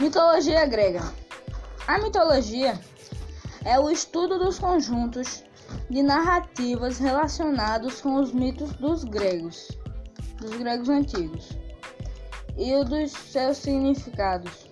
Mitologia grega. A mitologia é o estudo dos conjuntos de narrativas relacionados com os mitos dos gregos, dos gregos antigos, e dos seus significados.